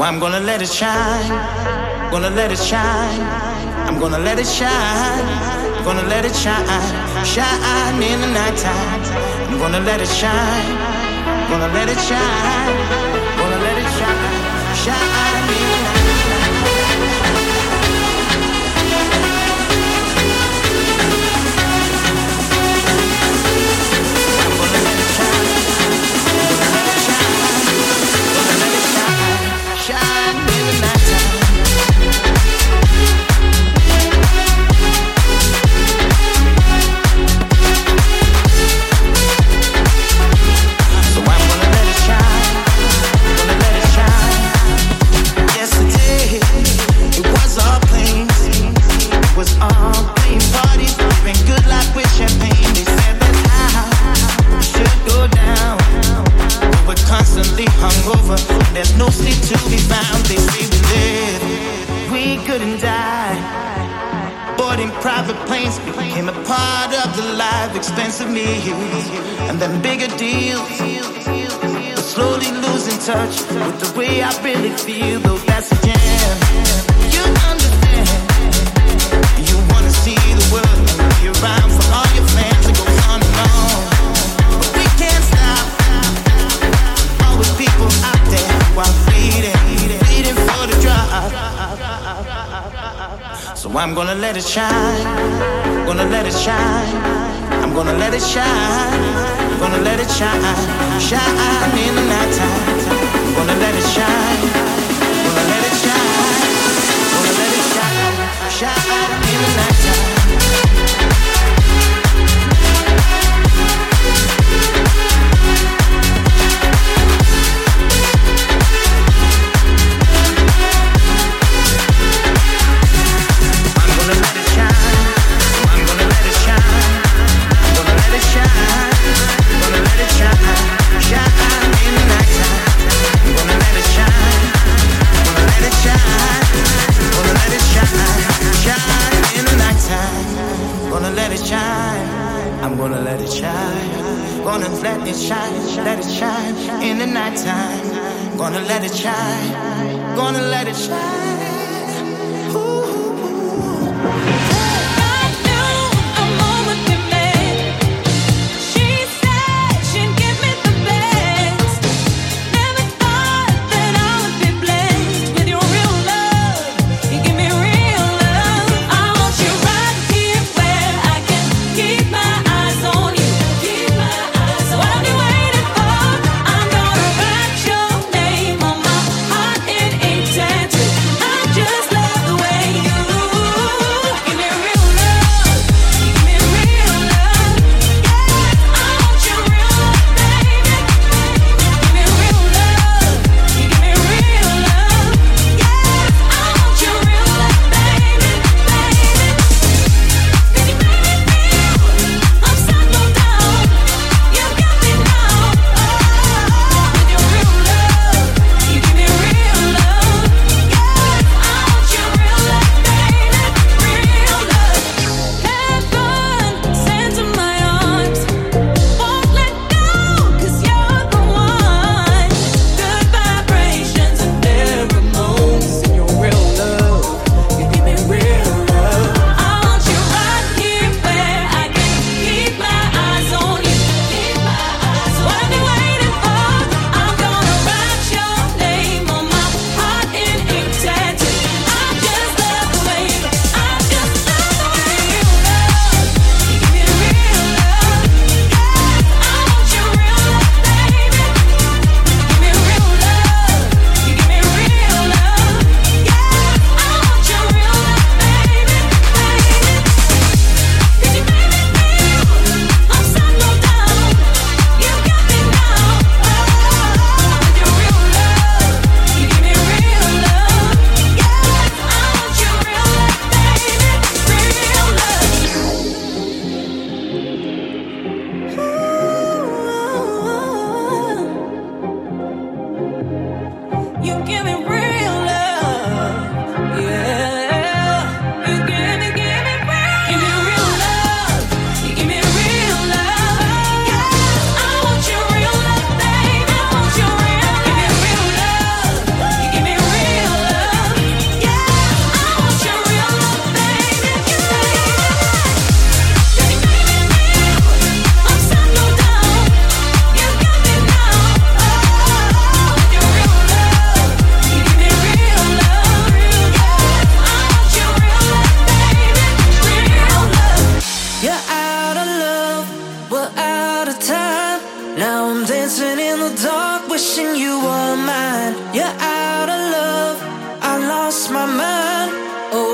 I'm gonna let it shine, gonna let it shine. I'm gonna let it shine, gonna let it shine, shine in the nighttime. I'm gonna let it shine, gonna let it shine, expensive meals, and then bigger deals. But slowly losing touch with the way I really feel, though that's a jam. You understand? You wanna see the world and be around for all your fans. It goes on and on, but we can't stop. Always people out there are bleeding, bleeding for the drop. So I'm gonna let it shine, gonna let it shine. Gonna let it shine, gonna let it shine, shine in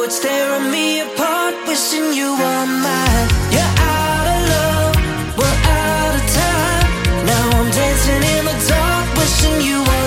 it's tearing me apart, wishing you were mine. You're out of love, we're out of time. Now I'm dancing in the dark, wishing you were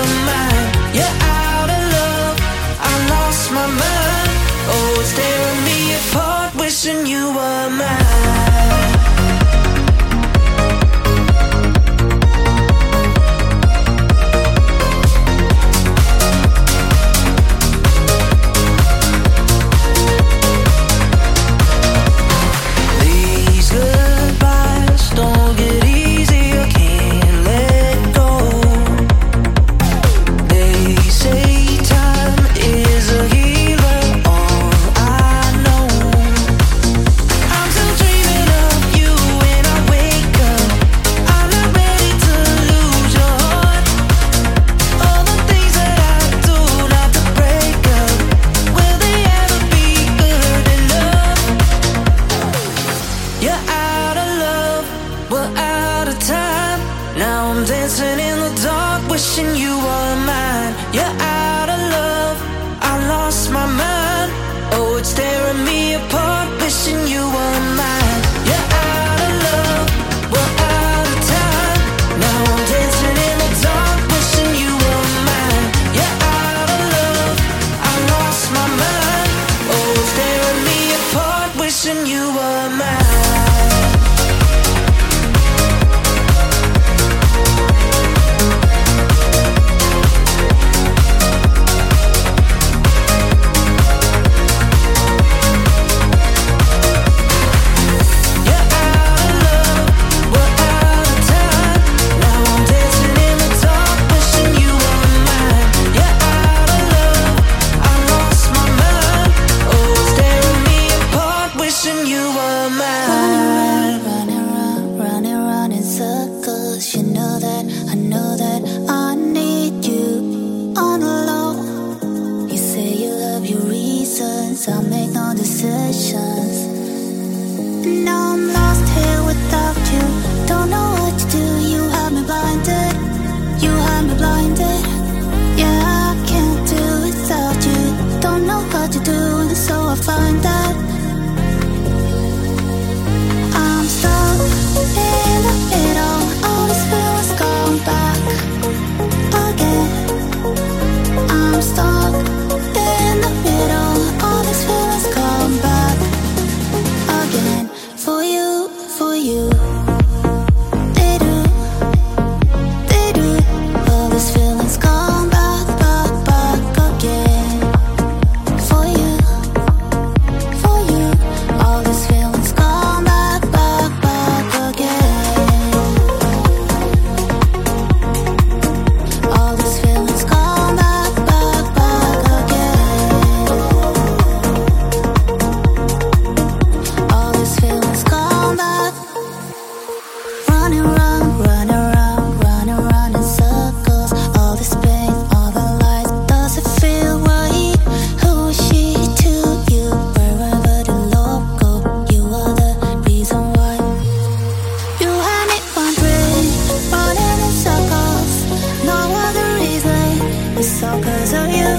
because of you.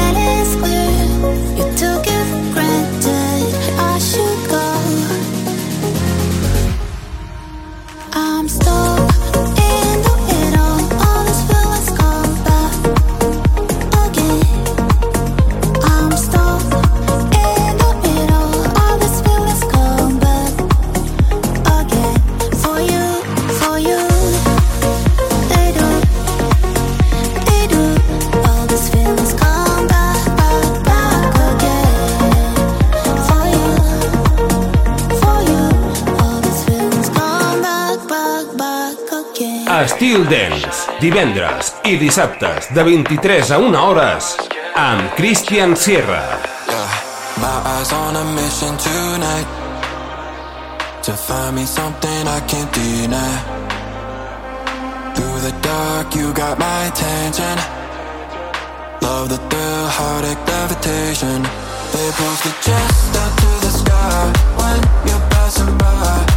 And it's clear you divendres i dissabtes de 23 a 1 hores amb Christian Sierra. Yeah, my eyes on a mission tonight. To find me something I can't deny. Through the dark you got my attention. Love the thrill, heartache, levitation. They pulse the chest up to the sky. When you're passing by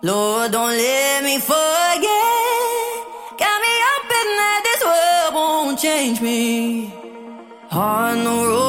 Lord, don't let me forget. Got me up in that this world won't change me. On the road.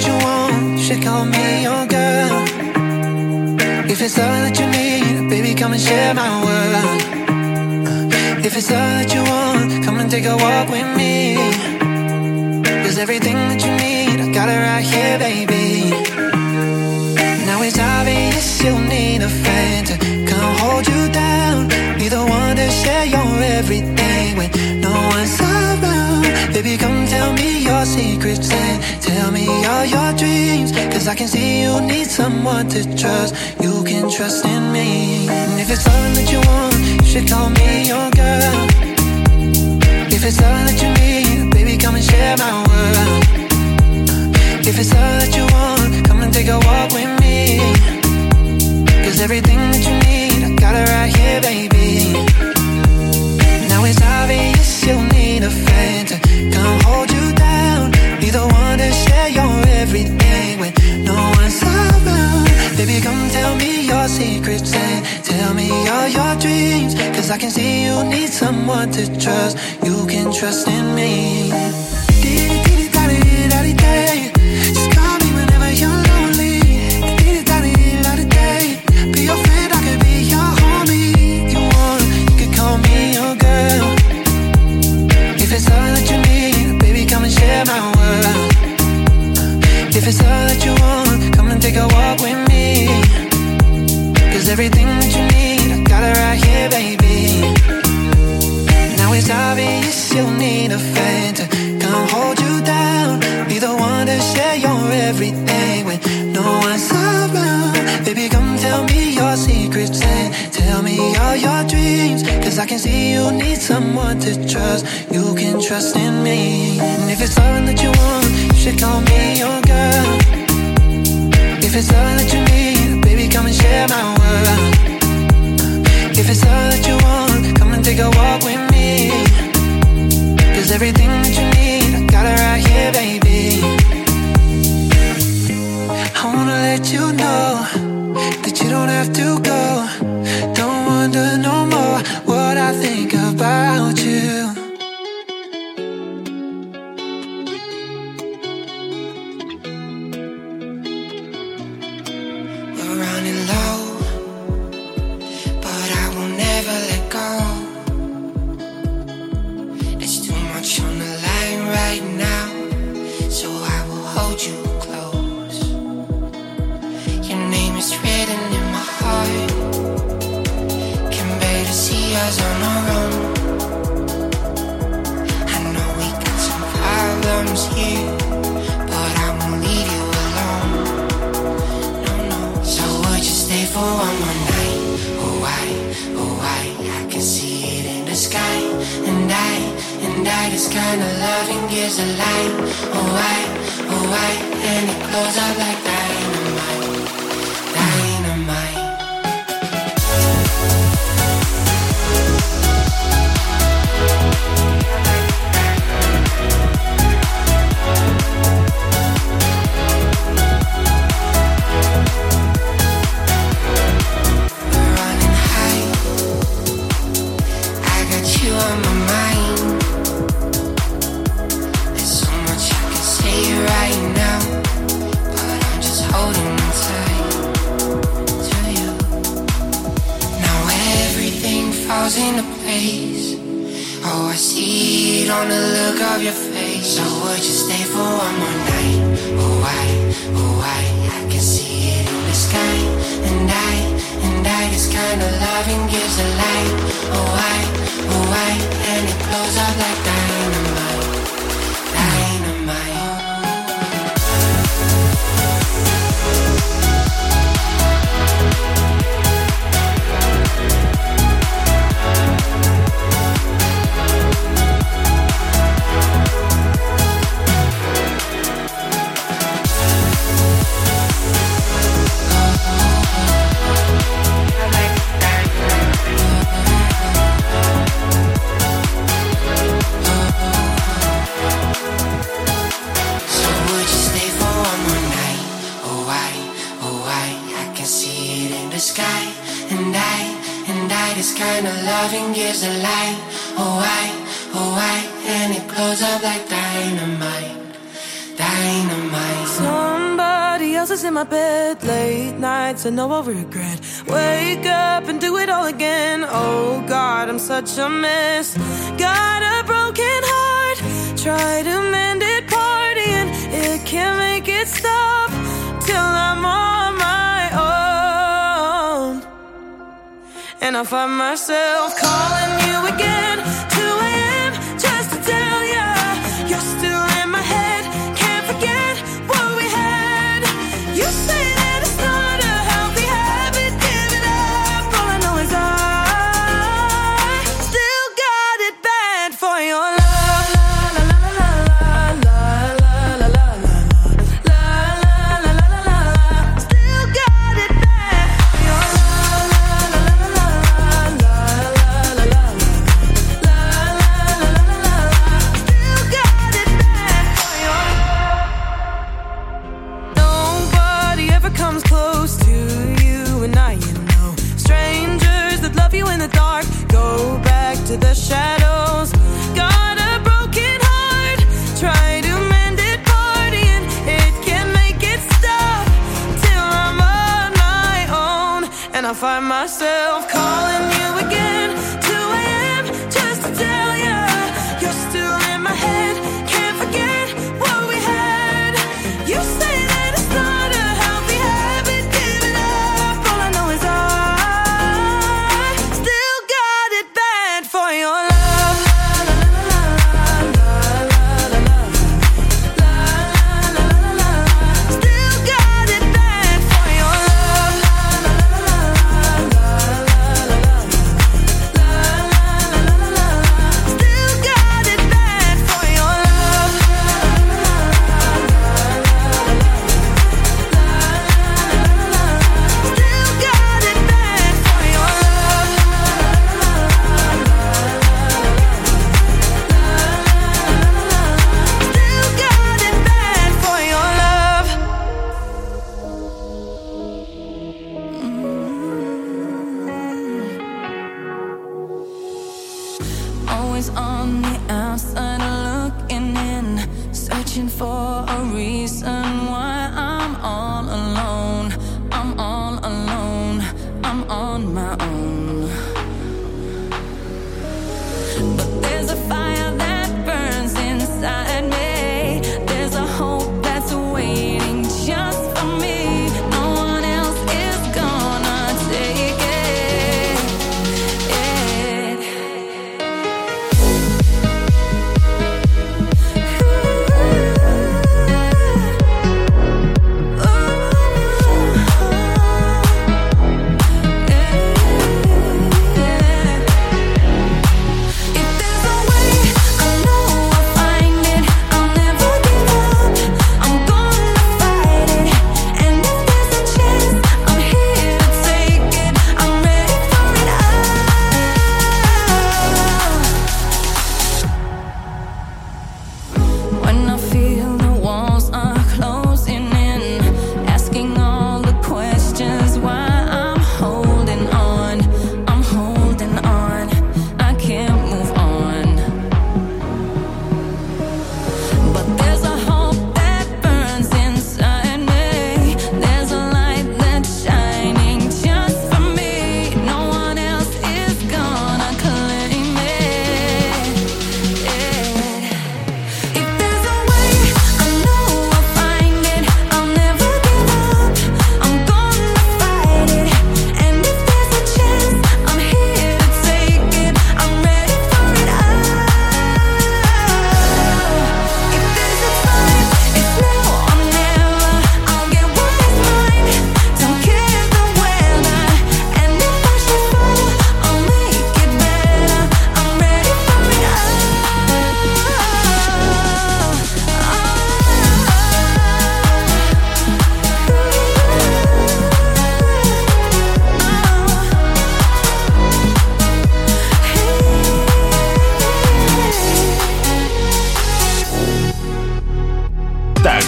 That you want, you should call me your girl. If it's all that you need, baby, come and share my world. If it's all that you want, come and take a walk with me. Cause everything that you need, I got it right here, baby. Now it's obvious you need a friend to come hold you down. Be the one to share your everything with. Baby, come tell me your secrets and tell me all your dreams. Cause I can see you need someone to trust. You can trust in me. And if it's all that you want, you should call me your girl. If it's all that you need, baby, come and share my world. If it's all that you want, come and take a walk with me. Cause everything that you need, I got it right here, baby. Now it's obvious you need a friend come hold you down. Be the one to share your everything when no one's around. Baby, come tell me your secrets and tell me all your dreams. Cause I can see you need someone to trust. You can trust in me. Everything that you need, I got it right here, baby. Now it's obvious you need a friend to come hold you down. Be the one to share your everything when no one's around. Baby, come tell me your secrets and tell me all your dreams. Cause I can see you need someone to trust. You can trust in me. And if it's all that you want, you should call me your girl. If it's all that you need, come and share my world. If it's all that you want, come and take a walk with me. Cause everything that you need, I got it right here, baby. I wanna let you know that you don't have to go. Don't wonder no more what I think about you. Kind of loving gives a light. Oh, I, oh, I, and it glows up like dynamite. Falls into place. Oh, I see it on the look of your face. So would you stay for one more night? Oh, I, oh, I, I can see it in the sky. And I, and I, this kind of loving gives a light. Oh, I, oh, I, and it blows up like. Dynamite. bed late nights, I know I'll regret. Wake up and do it all again. Oh God, I'm such a mess. Got a broken heart, try to mend it, partying. It can't make it stop till I'm on my own. And I find myself calling you again. I'm on my own.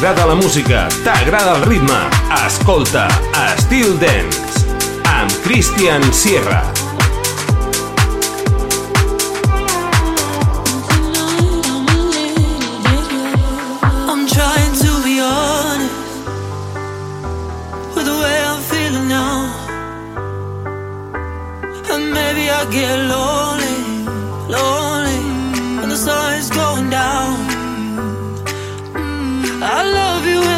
T'agrada la música, t'agrada el ritme. Escolta Still Dance amb Christian Sierra. I'm trying to be honest with the way now. Get lonely, lonely when the sun is going down. I love you.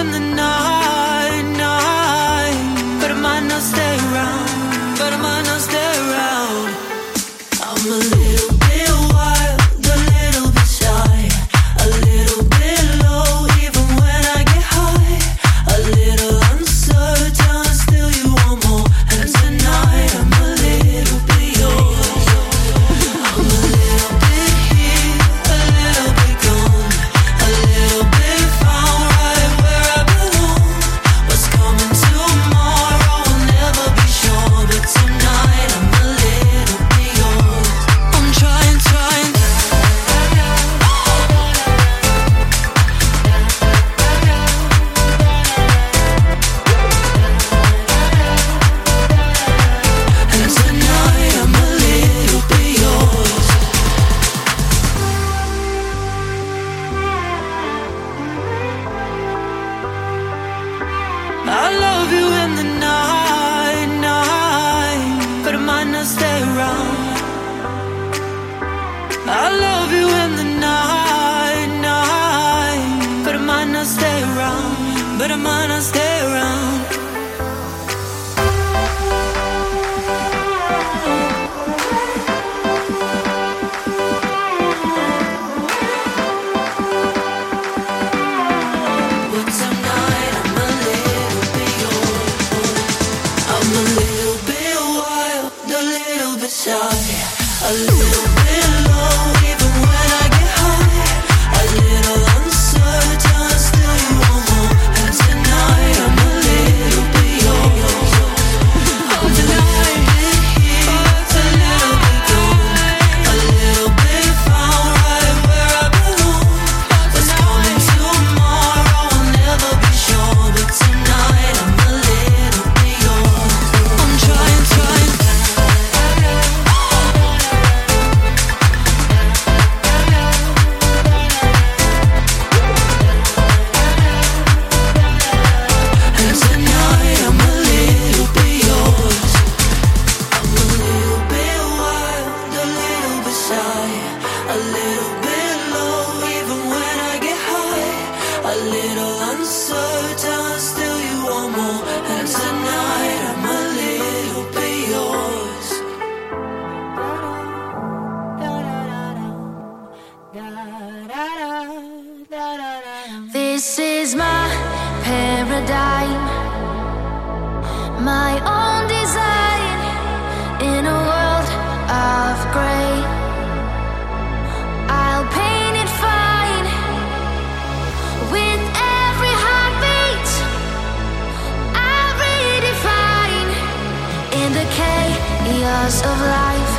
stars of life.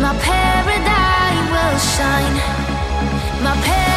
My paradigm will shine. My paradigm.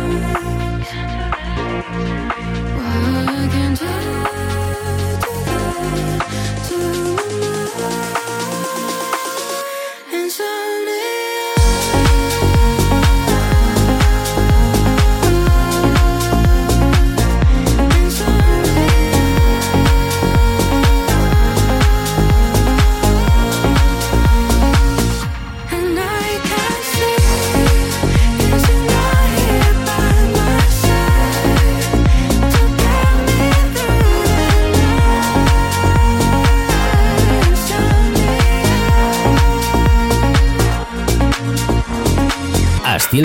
Bye.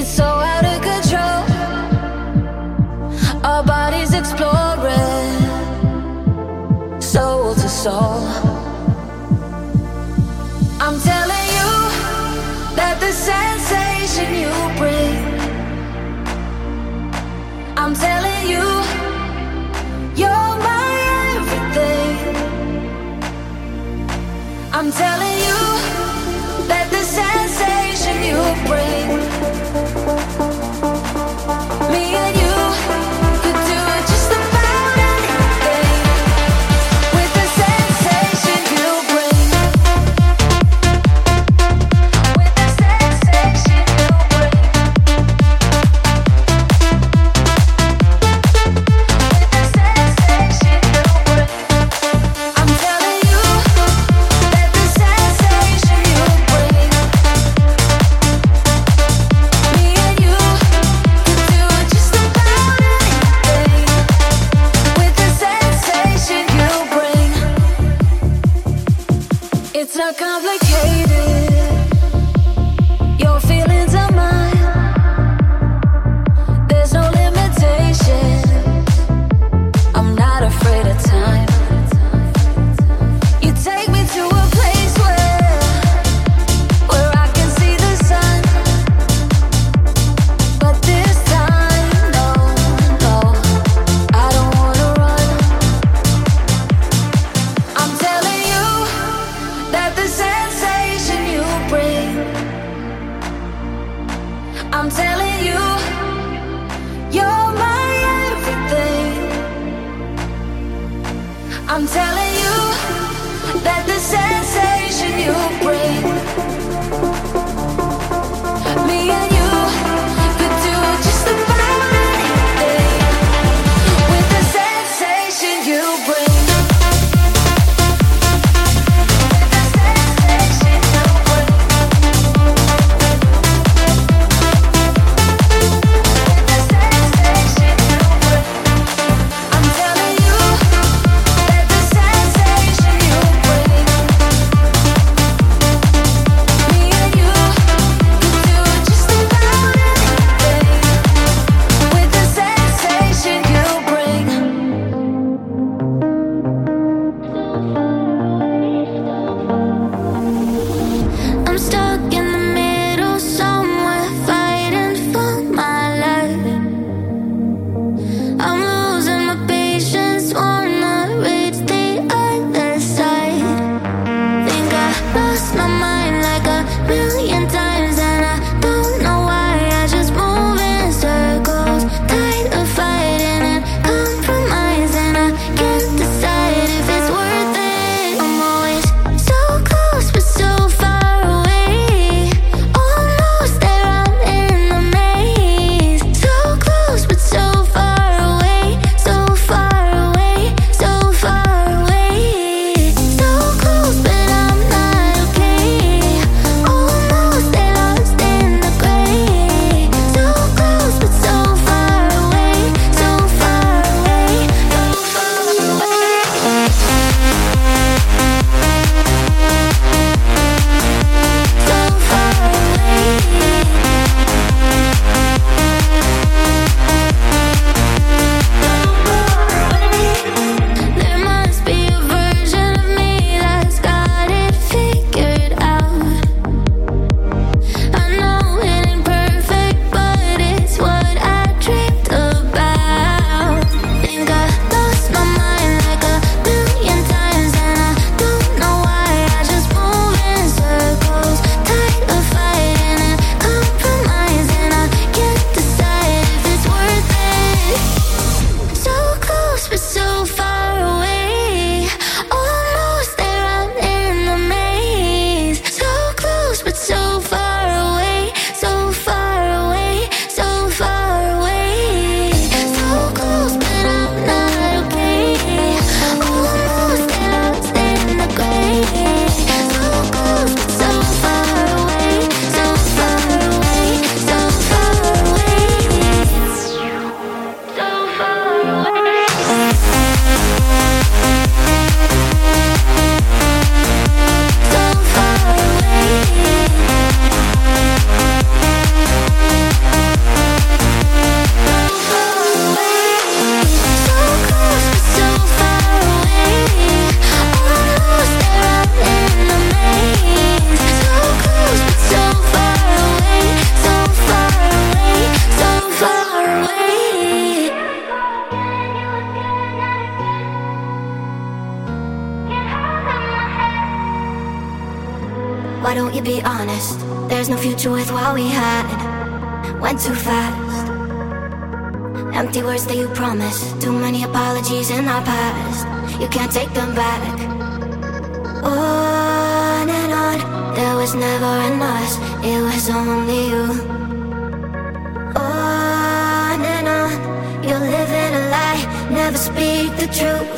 It's so out of control. Our bodies exploring soul to soul. was never in us, it was only you. Oh, on and on, you're living a lie, never speak the truth.